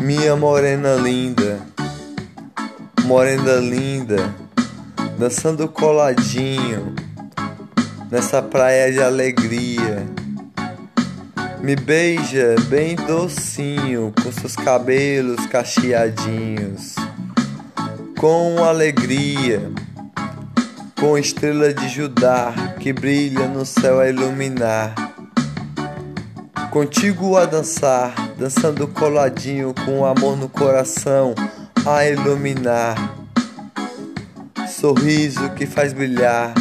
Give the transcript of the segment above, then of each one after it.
Minha morena linda, morena linda, dançando coladinho nessa praia de alegria. Me beija bem docinho com seus cabelos cacheadinhos, com alegria, com estrela de Judá que brilha no céu a iluminar. Contigo a dançar, dançando coladinho com amor no coração a iluminar. Sorriso que faz brilhar,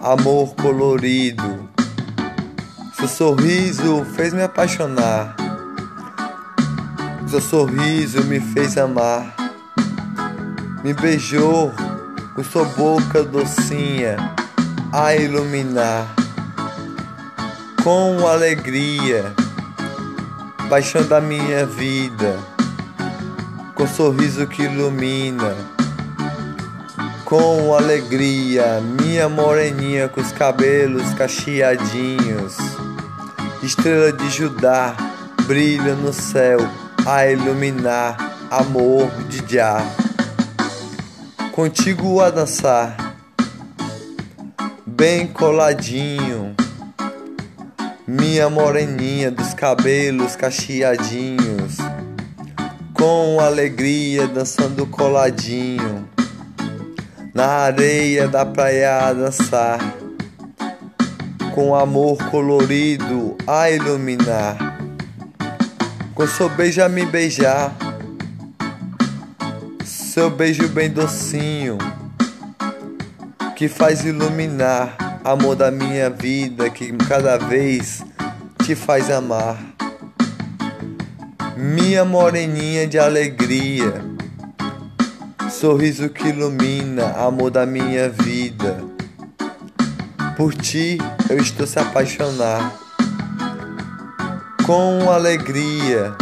amor colorido. Seu sorriso fez me apaixonar. Seu sorriso me fez amar. Me beijou com sua boca docinha a iluminar com alegria, paixão da minha vida, com sorriso que ilumina, com alegria, minha moreninha com os cabelos cacheadinhos, estrela de Judá, brilha no céu a iluminar, amor de Já. Contigo a dançar, bem coladinho minha moreninha dos cabelos cacheadinhos, com alegria dançando coladinho, na areia da praia a dançar, com amor colorido a iluminar, com seu beijo a me beijar, seu beijo bem docinho, que faz iluminar amor da minha vida que cada vez te faz amar. Minha moreninha de alegria, sorriso que ilumina, amor da minha vida. Por ti eu estou se apaixonar. Com alegria,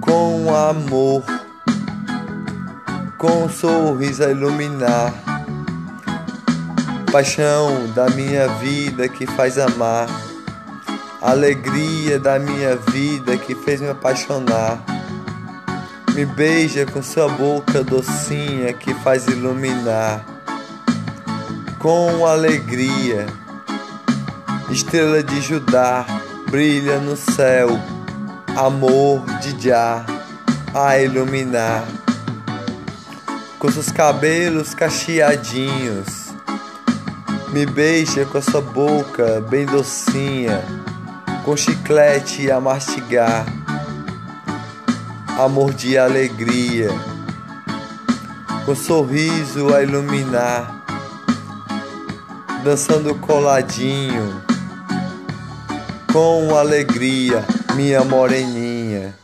com amor, com um sorriso a iluminar paixão da minha vida que faz amar, alegria da minha vida que fez me apaixonar. Me beija com sua boca docinha que faz iluminar, com alegria. Estrela de Judá brilha no céu, amor de Já a iluminar, com seus cabelos cacheadinhos me beija com a sua boca bem docinha, com chiclete a mastigar, amor de alegria, com sorriso a iluminar, dançando coladinho, com alegria, minha moreninha.